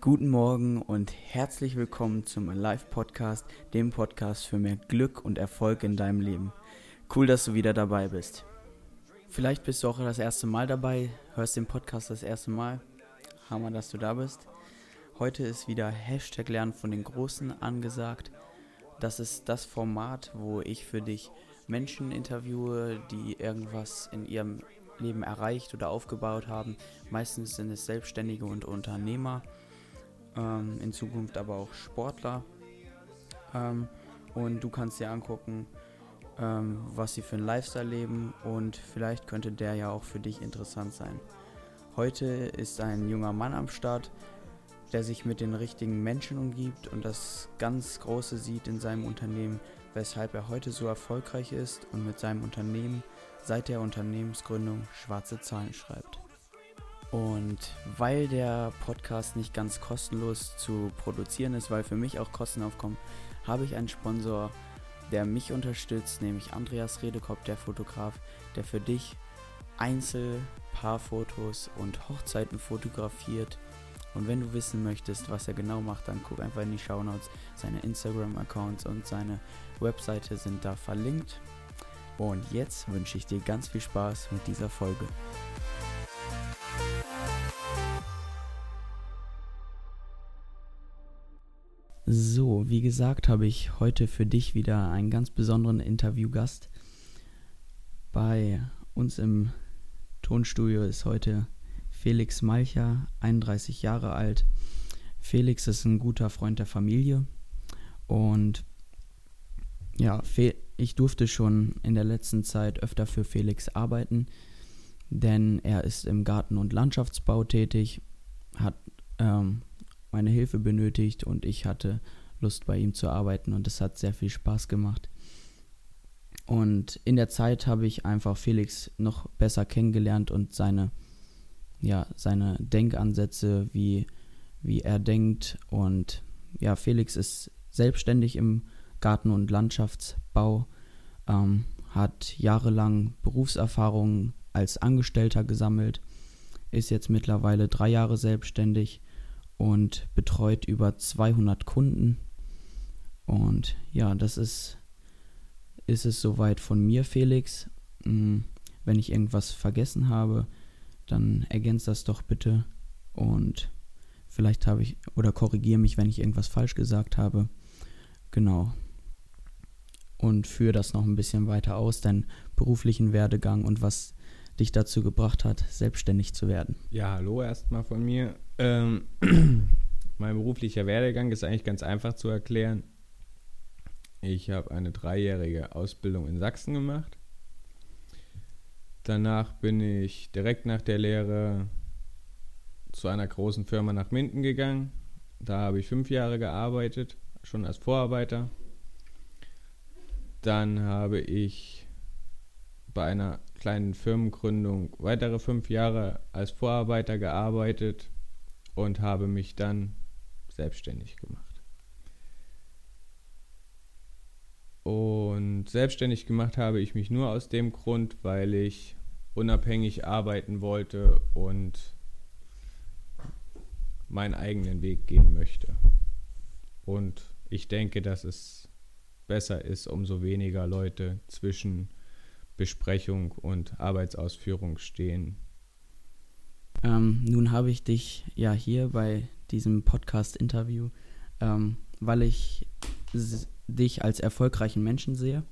Guten Morgen und herzlich willkommen zum Alive Podcast, dem Podcast für mehr Glück und Erfolg in deinem Leben. Cool, dass du wieder dabei bist. Vielleicht bist du auch das erste Mal dabei, hörst den Podcast das erste Mal. Hammer, dass du da bist. Heute ist wieder Hashtag Lernen von den Großen angesagt. Das ist das Format, wo ich für dich Menschen interviewe, die irgendwas in ihrem Leben erreicht oder aufgebaut haben. Meistens sind es Selbstständige und Unternehmer, ähm, in Zukunft aber auch Sportler. Ähm, und du kannst dir angucken, ähm, was sie für einen Lifestyle leben und vielleicht könnte der ja auch für dich interessant sein. Heute ist ein junger Mann am Start, der sich mit den richtigen Menschen umgibt und das ganz Große sieht in seinem Unternehmen, weshalb er heute so erfolgreich ist und mit seinem Unternehmen seit der Unternehmensgründung schwarze Zahlen schreibt. Und weil der Podcast nicht ganz kostenlos zu produzieren ist, weil für mich auch Kosten aufkommen, habe ich einen Sponsor, der mich unterstützt, nämlich Andreas Redekopf, der Fotograf, der für dich Einzel-, Paarfotos und Hochzeiten fotografiert. Und wenn du wissen möchtest, was er genau macht, dann guck einfach in die Shownotes. Seine Instagram-Accounts und seine Webseite sind da verlinkt. Und jetzt wünsche ich dir ganz viel Spaß mit dieser Folge. So, wie gesagt, habe ich heute für dich wieder einen ganz besonderen Interviewgast. Bei uns im Tonstudio ist heute Felix Malcher, 31 Jahre alt. Felix ist ein guter Freund der Familie und ja, ich durfte schon in der letzten Zeit öfter für Felix arbeiten, denn er ist im Garten- und Landschaftsbau tätig, hat ähm, meine Hilfe benötigt und ich hatte Lust bei ihm zu arbeiten und es hat sehr viel Spaß gemacht. Und in der Zeit habe ich einfach Felix noch besser kennengelernt und seine, ja, seine Denkansätze, wie, wie er denkt. Und ja, Felix ist selbstständig im Garten- und Landschaftsbau, ähm, hat jahrelang Berufserfahrung als Angestellter gesammelt, ist jetzt mittlerweile drei Jahre selbstständig und betreut über 200 Kunden. Und ja, das ist, ist es soweit von mir, Felix. Hm, wenn ich irgendwas vergessen habe, dann ergänzt das doch bitte und vielleicht habe ich oder korrigiere mich, wenn ich irgendwas falsch gesagt habe. Genau. Und führe das noch ein bisschen weiter aus, deinen beruflichen Werdegang und was dich dazu gebracht hat, selbstständig zu werden. Ja, hallo erstmal von mir. Ähm, mein beruflicher Werdegang ist eigentlich ganz einfach zu erklären. Ich habe eine dreijährige Ausbildung in Sachsen gemacht. Danach bin ich direkt nach der Lehre zu einer großen Firma nach Minden gegangen. Da habe ich fünf Jahre gearbeitet, schon als Vorarbeiter. Dann habe ich bei einer kleinen Firmengründung weitere fünf Jahre als Vorarbeiter gearbeitet und habe mich dann selbstständig gemacht. Und selbstständig gemacht habe ich mich nur aus dem Grund, weil ich unabhängig arbeiten wollte und meinen eigenen Weg gehen möchte. Und ich denke, dass es besser ist, umso weniger Leute zwischen Besprechung und Arbeitsausführung stehen. Ähm, nun habe ich dich ja hier bei diesem Podcast-Interview, ähm, weil ich dich als erfolgreichen Menschen sehe.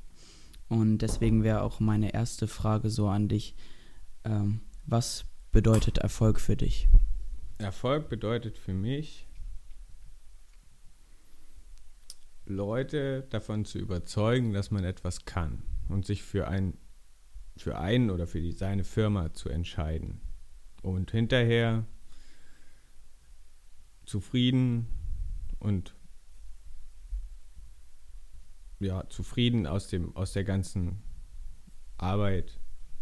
Und deswegen wäre auch meine erste Frage so an dich. Ähm, was bedeutet Erfolg für dich? Erfolg bedeutet für mich, Leute davon zu überzeugen, dass man etwas kann und sich für ein für einen oder für die, seine Firma zu entscheiden. Und hinterher zufrieden und ja, zufrieden aus dem, aus der ganzen Arbeit,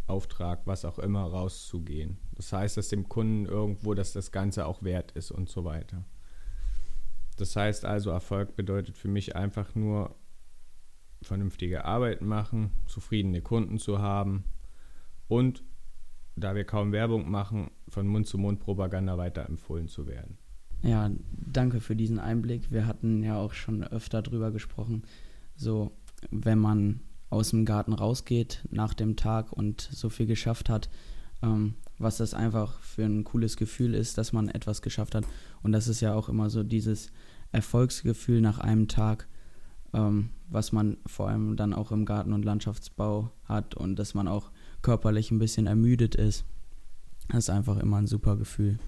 Auftrag, was auch immer, rauszugehen. Das heißt, dass dem Kunden irgendwo, dass das Ganze auch wert ist und so weiter. Das heißt also, Erfolg bedeutet für mich einfach nur vernünftige Arbeit machen, zufriedene Kunden zu haben und da wir kaum Werbung machen, von Mund-zu-Mund-Propaganda weiterempfohlen zu werden. Ja, danke für diesen Einblick. Wir hatten ja auch schon öfter drüber gesprochen, so wenn man aus dem Garten rausgeht nach dem Tag und so viel geschafft hat, ähm, was das einfach für ein cooles Gefühl ist, dass man etwas geschafft hat. Und das ist ja auch immer so dieses Erfolgsgefühl nach einem Tag, ähm, was man vor allem dann auch im Garten- und Landschaftsbau hat und dass man auch körperlich ein bisschen ermüdet ist. Das ist einfach immer ein super Gefühl.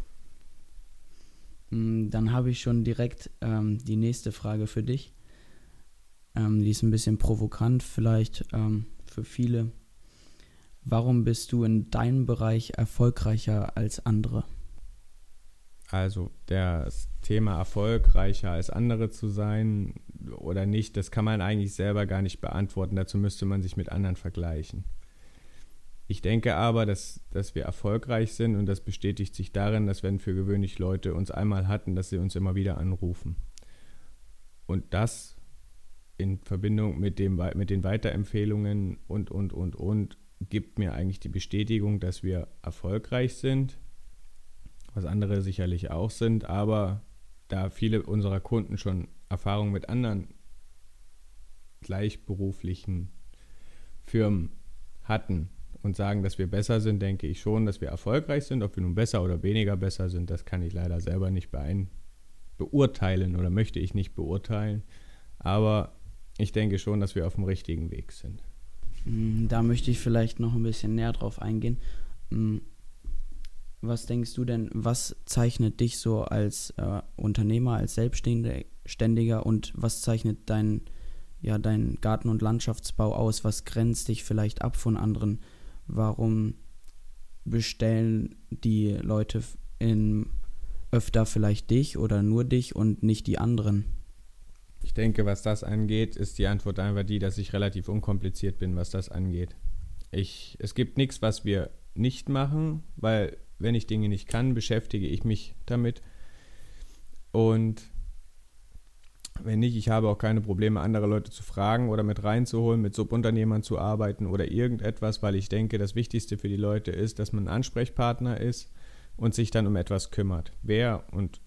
Mm, dann habe ich schon direkt ähm, die nächste Frage für dich. Ähm, die ist ein bisschen provokant vielleicht ähm, für viele. Warum bist du in deinem Bereich erfolgreicher als andere? Also das Thema erfolgreicher als andere zu sein oder nicht, das kann man eigentlich selber gar nicht beantworten. Dazu müsste man sich mit anderen vergleichen. Ich denke aber, dass, dass wir erfolgreich sind und das bestätigt sich darin, dass wenn für gewöhnlich Leute uns einmal hatten, dass sie uns immer wieder anrufen. Und das in Verbindung mit, dem, mit den Weiterempfehlungen und, und, und, und, gibt mir eigentlich die Bestätigung, dass wir erfolgreich sind, was andere sicherlich auch sind, aber da viele unserer Kunden schon Erfahrung mit anderen gleichberuflichen Firmen hatten und sagen, dass wir besser sind, denke ich schon, dass wir erfolgreich sind. Ob wir nun besser oder weniger besser sind, das kann ich leider selber nicht beurteilen oder möchte ich nicht beurteilen. Aber ich denke schon, dass wir auf dem richtigen Weg sind. Mm, da möchte ich vielleicht noch ein bisschen näher drauf eingehen. Mm, was denkst du denn, was zeichnet dich so als äh, Unternehmer, als Selbstständiger und was zeichnet dein, ja, dein Garten- und Landschaftsbau aus? Was grenzt dich vielleicht ab von anderen? Warum bestellen die Leute in öfter vielleicht dich oder nur dich und nicht die anderen? Ich denke, was das angeht, ist die Antwort einfach die, dass ich relativ unkompliziert bin, was das angeht. Ich, es gibt nichts, was wir nicht machen, weil wenn ich Dinge nicht kann, beschäftige ich mich damit. Und wenn nicht, ich habe auch keine Probleme, andere Leute zu fragen oder mit reinzuholen, mit Subunternehmern zu arbeiten oder irgendetwas, weil ich denke, das Wichtigste für die Leute ist, dass man ein Ansprechpartner ist und sich dann um etwas kümmert. Wer und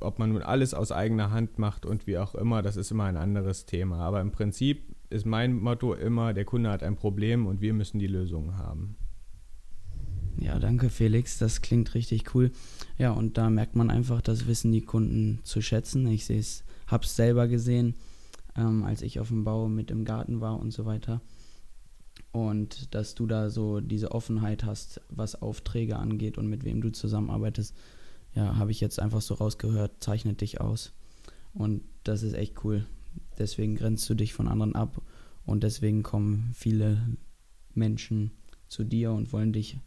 ob man nun alles aus eigener Hand macht und wie auch immer, das ist immer ein anderes Thema. Aber im Prinzip ist mein Motto immer, der Kunde hat ein Problem und wir müssen die Lösung haben. Ja, danke Felix, das klingt richtig cool. Ja, und da merkt man einfach, das wissen die Kunden zu schätzen. Ich sehe es, habe es selber gesehen, ähm, als ich auf dem Bau mit im Garten war und so weiter. Und dass du da so diese Offenheit hast, was Aufträge angeht und mit wem du zusammenarbeitest, ja, habe ich jetzt einfach so rausgehört, zeichnet dich aus. Und das ist echt cool. Deswegen grenzt du dich von anderen ab und deswegen kommen viele Menschen zu dir und wollen dich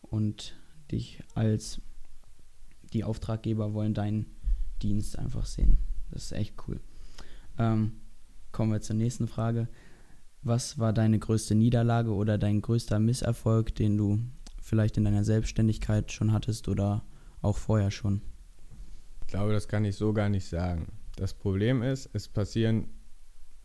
und dich als die Auftraggeber wollen deinen Dienst einfach sehen. Das ist echt cool. Ähm, kommen wir zur nächsten Frage. Was war deine größte Niederlage oder dein größter Misserfolg, den du vielleicht in deiner Selbstständigkeit schon hattest oder auch vorher schon? Ich glaube, das kann ich so gar nicht sagen. Das Problem ist, es passieren,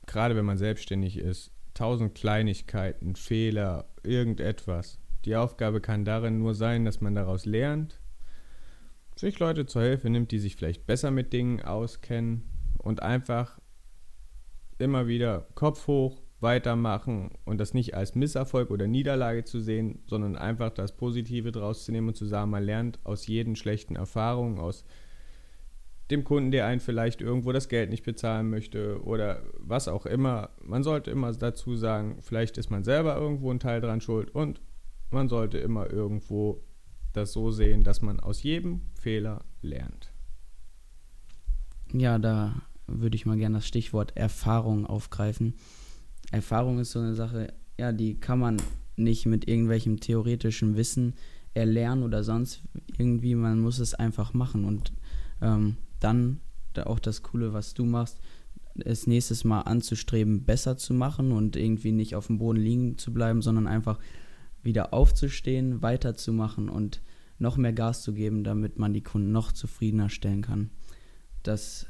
gerade wenn man selbstständig ist, tausend Kleinigkeiten, Fehler, irgendetwas. Die Aufgabe kann darin nur sein, dass man daraus lernt, sich Leute zur Hilfe nimmt, die sich vielleicht besser mit Dingen auskennen und einfach immer wieder Kopf hoch, weitermachen und das nicht als Misserfolg oder Niederlage zu sehen, sondern einfach das Positive draus zu nehmen und zu sagen, man lernt aus jeden schlechten Erfahrungen, aus dem Kunden, der einen vielleicht irgendwo das Geld nicht bezahlen möchte oder was auch immer. Man sollte immer dazu sagen, vielleicht ist man selber irgendwo ein Teil dran schuld und man sollte immer irgendwo das so sehen, dass man aus jedem Fehler lernt. Ja, da würde ich mal gerne das Stichwort Erfahrung aufgreifen. Erfahrung ist so eine Sache, ja, die kann man nicht mit irgendwelchem theoretischen Wissen erlernen oder sonst irgendwie. Man muss es einfach machen und ähm, dann da auch das Coole, was du machst, es nächstes Mal anzustreben, besser zu machen und irgendwie nicht auf dem Boden liegen zu bleiben, sondern einfach wieder aufzustehen, weiterzumachen und noch mehr Gas zu geben, damit man die Kunden noch zufriedener stellen kann. Das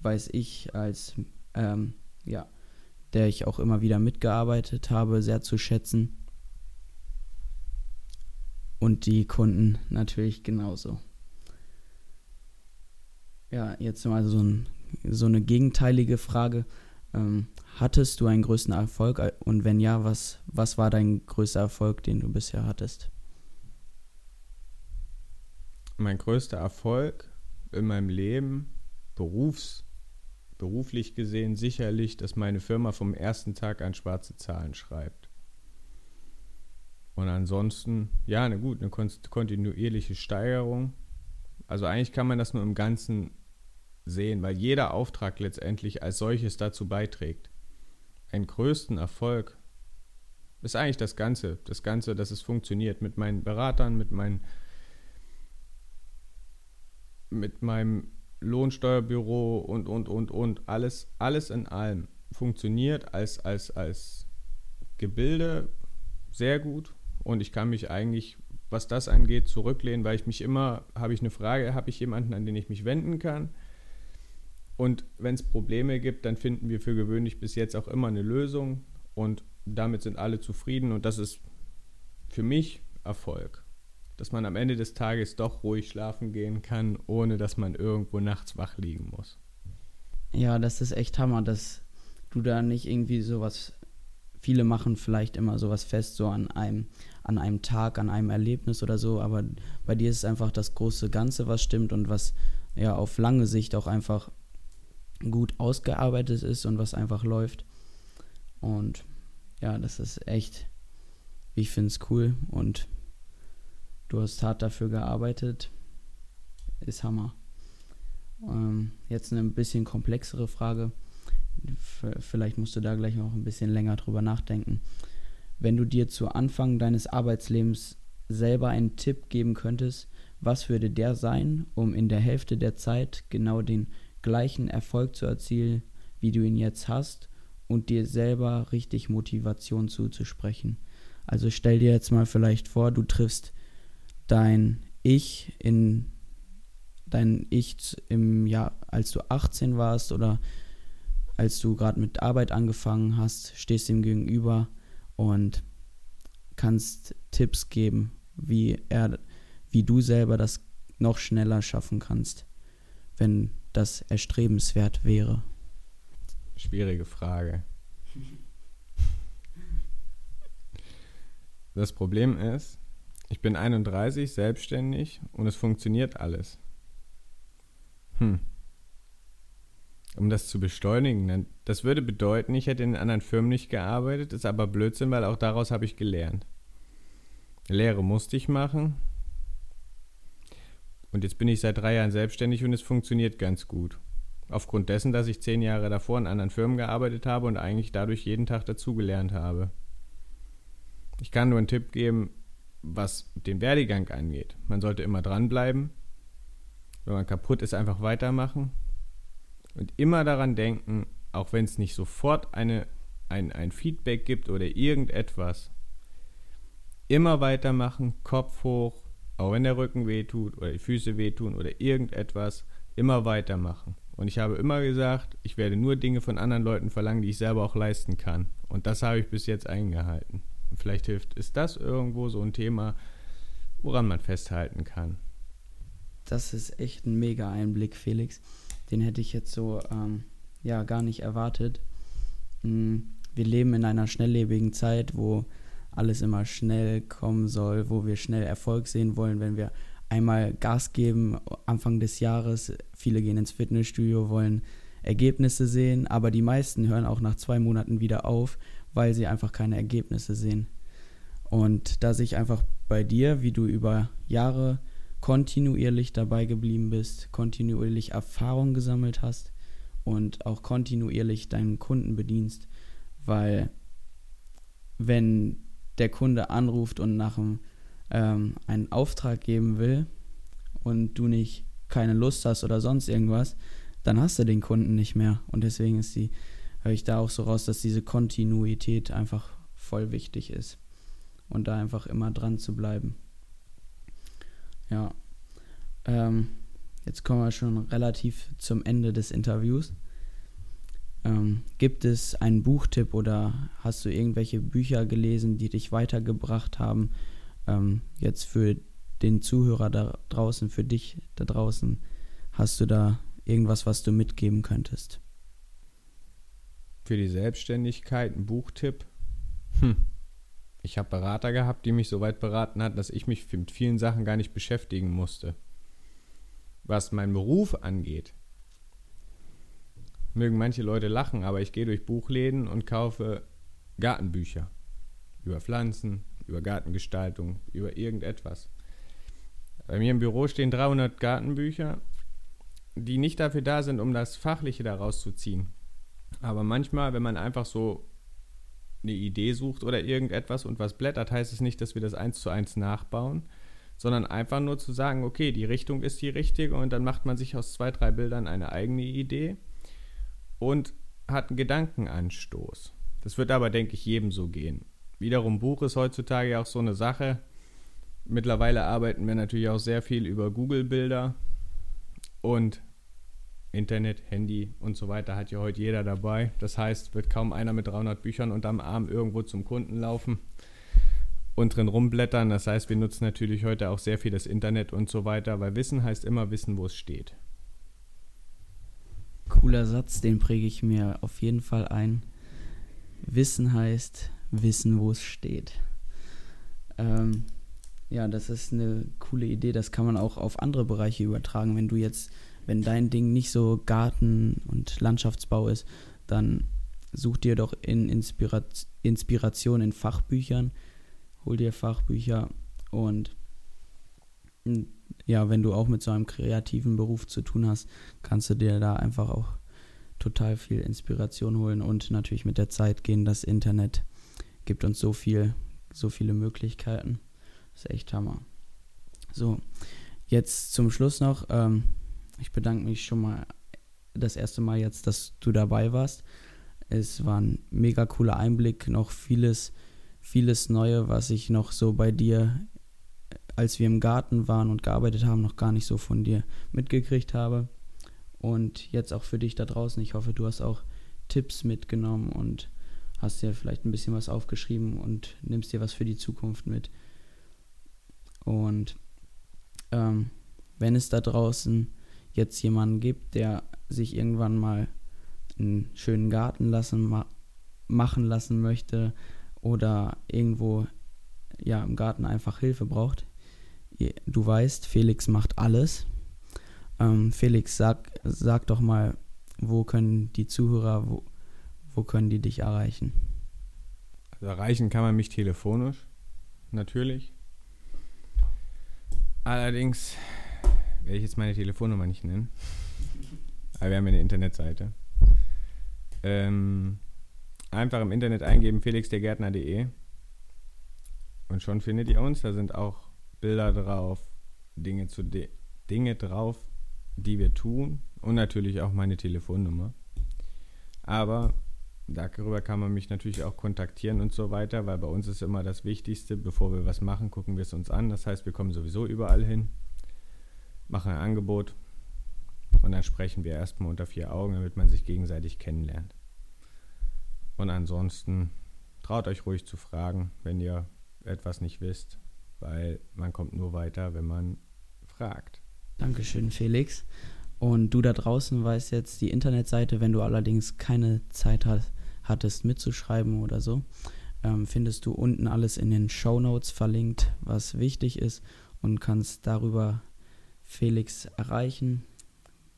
weiß ich als ähm, ja, der ich auch immer wieder mitgearbeitet habe, sehr zu schätzen. Und die Kunden natürlich genauso. Ja, jetzt mal so, ein, so eine gegenteilige Frage. Ähm, hattest du einen größten Erfolg? Und wenn ja, was, was war dein größter Erfolg, den du bisher hattest? Mein größter Erfolg in meinem Leben, berufs, beruflich gesehen, sicherlich, dass meine Firma vom ersten Tag an schwarze Zahlen schreibt. Und ansonsten, ja, eine gut, eine kontinuierliche Steigerung. Also eigentlich kann man das nur im Ganzen sehen, weil jeder Auftrag letztendlich als solches dazu beiträgt. Einen größten Erfolg ist eigentlich das Ganze, das Ganze, dass es funktioniert mit meinen Beratern, mit meinen mit meinem Lohnsteuerbüro und und und und. Alles alles in allem funktioniert als als als Gebilde sehr gut. Und ich kann mich eigentlich was das angeht zurücklehnen, weil ich mich immer habe ich eine Frage, habe ich jemanden, an den ich mich wenden kann? Und wenn es Probleme gibt, dann finden wir für gewöhnlich bis jetzt auch immer eine Lösung. Und damit sind alle zufrieden. Und das ist für mich Erfolg. Dass man am Ende des Tages doch ruhig schlafen gehen kann, ohne dass man irgendwo nachts wach liegen muss. Ja, das ist echt Hammer, dass du da nicht irgendwie sowas. Viele machen vielleicht immer sowas fest, so an einem, an einem Tag, an einem Erlebnis oder so, aber bei dir ist es einfach das große Ganze, was stimmt und was ja auf lange Sicht auch einfach gut ausgearbeitet ist und was einfach läuft. Und ja, das ist echt, ich finde es cool und du hast hart dafür gearbeitet. Ist Hammer. Ähm, jetzt eine ein bisschen komplexere Frage. Vielleicht musst du da gleich noch ein bisschen länger drüber nachdenken. Wenn du dir zu Anfang deines Arbeitslebens selber einen Tipp geben könntest, was würde der sein, um in der Hälfte der Zeit genau den gleichen Erfolg zu erzielen, wie du ihn jetzt hast und dir selber richtig Motivation zuzusprechen. Also stell dir jetzt mal vielleicht vor, du triffst dein Ich in dein Ich im Jahr, als du 18 warst oder als du gerade mit Arbeit angefangen hast, stehst ihm gegenüber und kannst Tipps geben, wie er, wie du selber das noch schneller schaffen kannst, wenn das erstrebenswert wäre? Schwierige Frage. Das Problem ist, ich bin 31, selbstständig und es funktioniert alles. Hm. Um das zu beschleunigen, das würde bedeuten, ich hätte in anderen Firmen nicht gearbeitet, ist aber Blödsinn, weil auch daraus habe ich gelernt. Lehre musste ich machen, und jetzt bin ich seit drei Jahren selbstständig und es funktioniert ganz gut. Aufgrund dessen, dass ich zehn Jahre davor in anderen Firmen gearbeitet habe und eigentlich dadurch jeden Tag dazugelernt habe. Ich kann nur einen Tipp geben, was den Werdegang angeht. Man sollte immer dranbleiben. Wenn man kaputt ist, einfach weitermachen. Und immer daran denken, auch wenn es nicht sofort eine, ein, ein Feedback gibt oder irgendetwas, immer weitermachen, Kopf hoch, auch wenn der Rücken wehtut oder die Füße wehtun oder irgendetwas, immer weitermachen. Und ich habe immer gesagt, ich werde nur Dinge von anderen Leuten verlangen, die ich selber auch leisten kann. Und das habe ich bis jetzt eingehalten. Vielleicht hilft, ist das irgendwo so ein Thema, woran man festhalten kann. Das ist echt ein mega Einblick, Felix. Den hätte ich jetzt so ähm, ja gar nicht erwartet. Mm, wir leben in einer schnelllebigen Zeit, wo alles immer schnell kommen soll, wo wir schnell Erfolg sehen wollen, wenn wir einmal Gas geben Anfang des Jahres. Viele gehen ins Fitnessstudio, wollen Ergebnisse sehen, aber die meisten hören auch nach zwei Monaten wieder auf, weil sie einfach keine Ergebnisse sehen. Und da sich einfach bei dir, wie du über Jahre kontinuierlich dabei geblieben bist, kontinuierlich Erfahrung gesammelt hast und auch kontinuierlich deinen Kunden bedienst, weil wenn der Kunde anruft und nach einem, ähm, einen Auftrag geben will und du nicht keine Lust hast oder sonst irgendwas, dann hast du den Kunden nicht mehr. Und deswegen ist die, höre ich da auch so raus, dass diese Kontinuität einfach voll wichtig ist. Und da einfach immer dran zu bleiben. Ja. Ähm, jetzt kommen wir schon relativ zum Ende des Interviews. Ähm, gibt es einen Buchtipp oder hast du irgendwelche Bücher gelesen, die dich weitergebracht haben, ähm, jetzt für den Zuhörer da draußen, für dich da draußen, hast du da irgendwas, was du mitgeben könntest? Für die Selbstständigkeit ein Buchtipp. Hm. Ich habe Berater gehabt, die mich so weit beraten hatten, dass ich mich mit vielen Sachen gar nicht beschäftigen musste. Was meinen Beruf angeht, mögen manche Leute lachen, aber ich gehe durch Buchläden und kaufe Gartenbücher über Pflanzen, über Gartengestaltung, über irgendetwas. Bei mir im Büro stehen 300 Gartenbücher, die nicht dafür da sind, um das Fachliche daraus zu ziehen. Aber manchmal, wenn man einfach so eine Idee sucht oder irgendetwas und was blättert, heißt es nicht, dass wir das eins zu eins nachbauen, sondern einfach nur zu sagen, okay, die Richtung ist die richtige und dann macht man sich aus zwei, drei Bildern eine eigene Idee und hat einen Gedankenanstoß. Das wird aber, denke ich, jedem so gehen. Wiederum Buch ist heutzutage auch so eine Sache. Mittlerweile arbeiten wir natürlich auch sehr viel über Google-Bilder und Internet, Handy und so weiter hat ja heute jeder dabei. Das heißt, wird kaum einer mit 300 Büchern unterm Arm irgendwo zum Kunden laufen und drin rumblättern. Das heißt, wir nutzen natürlich heute auch sehr viel das Internet und so weiter, weil Wissen heißt immer wissen, wo es steht. Cooler Satz, den präge ich mir auf jeden Fall ein. Wissen heißt wissen, wo es steht. Ähm, ja, das ist eine coole Idee. Das kann man auch auf andere Bereiche übertragen. Wenn du jetzt, wenn dein Ding nicht so Garten und Landschaftsbau ist, dann such dir doch in Inspirat Inspiration in Fachbüchern, hol dir Fachbücher und ja, wenn du auch mit so einem kreativen Beruf zu tun hast, kannst du dir da einfach auch total viel Inspiration holen und natürlich mit der Zeit gehen. Das Internet gibt uns so viel, so viele Möglichkeiten. Das ist echt Hammer. So, jetzt zum Schluss noch. Ähm, ich bedanke mich schon mal das erste Mal jetzt, dass du dabei warst. Es war ein mega cooler Einblick, noch vieles, vieles Neue, was ich noch so bei dir als wir im Garten waren und gearbeitet haben, noch gar nicht so von dir mitgekriegt habe. Und jetzt auch für dich da draußen. Ich hoffe, du hast auch Tipps mitgenommen und hast dir vielleicht ein bisschen was aufgeschrieben und nimmst dir was für die Zukunft mit. Und ähm, wenn es da draußen jetzt jemanden gibt, der sich irgendwann mal einen schönen Garten lassen, ma machen lassen möchte oder irgendwo ja im Garten einfach Hilfe braucht, du weißt, Felix macht alles. Ähm, Felix, sag, sag doch mal, wo können die Zuhörer, wo, wo können die dich erreichen? Also erreichen kann man mich telefonisch, natürlich. Allerdings werde ich jetzt meine Telefonnummer nicht nennen. Aber wir haben eine Internetseite. Ähm, einfach im Internet eingeben felixdergärtner.de und schon findet ihr uns. Da sind auch Bilder drauf, Dinge, zu Dinge drauf, die wir tun und natürlich auch meine Telefonnummer. Aber darüber kann man mich natürlich auch kontaktieren und so weiter, weil bei uns ist immer das Wichtigste, bevor wir was machen, gucken wir es uns an. Das heißt, wir kommen sowieso überall hin, machen ein Angebot und dann sprechen wir erstmal unter vier Augen, damit man sich gegenseitig kennenlernt. Und ansonsten traut euch ruhig zu fragen, wenn ihr etwas nicht wisst weil man kommt nur weiter, wenn man fragt. Dankeschön, Felix. Und du da draußen weißt jetzt die Internetseite, wenn du allerdings keine Zeit hast, hattest mitzuschreiben oder so, ähm, findest du unten alles in den Show Notes verlinkt, was wichtig ist und kannst darüber Felix erreichen,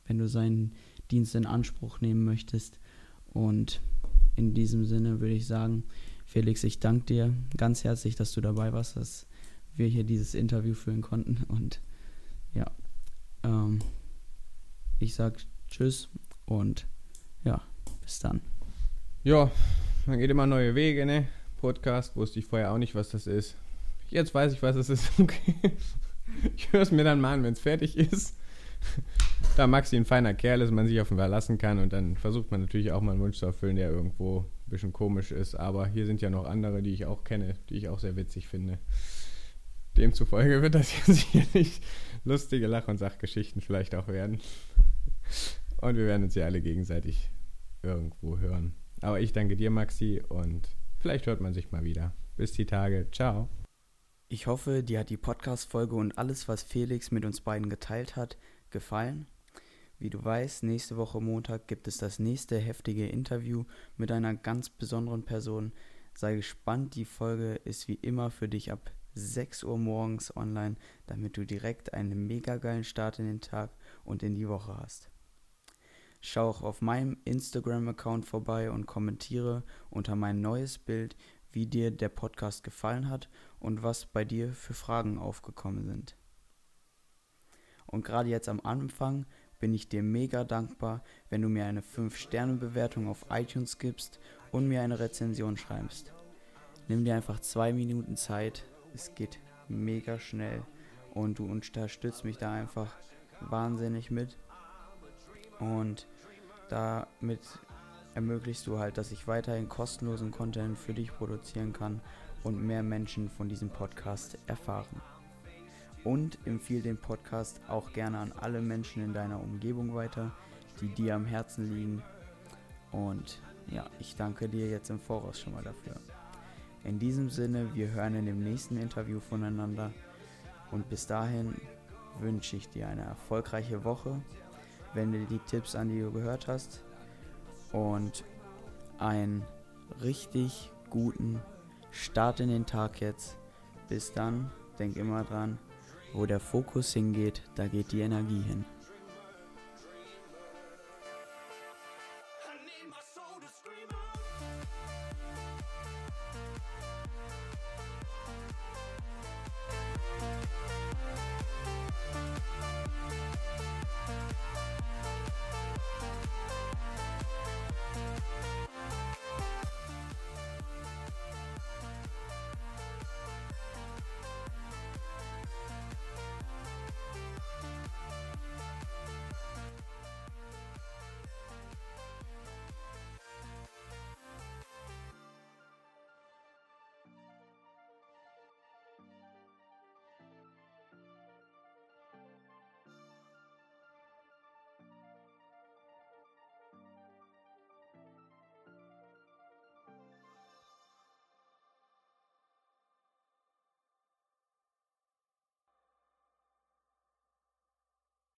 wenn du seinen Dienst in Anspruch nehmen möchtest. Und in diesem Sinne würde ich sagen, Felix, ich danke dir ganz herzlich, dass du dabei warst. Das wir hier dieses Interview führen konnten. Und ja, ähm, ich sag Tschüss und ja, bis dann. Ja, man geht immer neue Wege, ne? Podcast wusste ich vorher auch nicht, was das ist. Jetzt weiß ich, was es ist. Okay. Ich höre es mir dann mal an, wenn es fertig ist. Da Maxi ein feiner Kerl ist, man sich auf ihn verlassen kann und dann versucht man natürlich auch mal einen Wunsch zu erfüllen, der irgendwo ein bisschen komisch ist. Aber hier sind ja noch andere, die ich auch kenne, die ich auch sehr witzig finde. Demzufolge wird das hier sicherlich lustige Lach- und Sachgeschichten vielleicht auch werden. Und wir werden uns ja alle gegenseitig irgendwo hören. Aber ich danke dir, Maxi, und vielleicht hört man sich mal wieder. Bis die Tage. Ciao. Ich hoffe, dir hat die Podcast-Folge und alles, was Felix mit uns beiden geteilt hat, gefallen. Wie du weißt, nächste Woche Montag gibt es das nächste heftige Interview mit einer ganz besonderen Person. Sei gespannt, die Folge ist wie immer für dich ab 6 Uhr morgens online, damit du direkt einen mega geilen Start in den Tag und in die Woche hast. Schau auch auf meinem Instagram-Account vorbei und kommentiere unter mein neues Bild, wie dir der Podcast gefallen hat und was bei dir für Fragen aufgekommen sind. Und gerade jetzt am Anfang bin ich dir mega dankbar, wenn du mir eine 5-Sterne-Bewertung auf iTunes gibst und mir eine Rezension schreibst. Nimm dir einfach zwei Minuten Zeit, es geht mega schnell und du unterstützt mich da einfach wahnsinnig mit. Und damit ermöglichst du halt, dass ich weiterhin kostenlosen Content für dich produzieren kann und mehr Menschen von diesem Podcast erfahren und empfehle den Podcast auch gerne an alle Menschen in deiner Umgebung weiter, die dir am Herzen liegen. Und ja, ich danke dir jetzt im Voraus schon mal dafür. In diesem Sinne, wir hören in dem nächsten Interview voneinander und bis dahin wünsche ich dir eine erfolgreiche Woche, wende die Tipps an, die du gehört hast und einen richtig guten Start in den Tag jetzt. Bis dann, denk immer dran, wo der Fokus hingeht, da geht die Energie hin.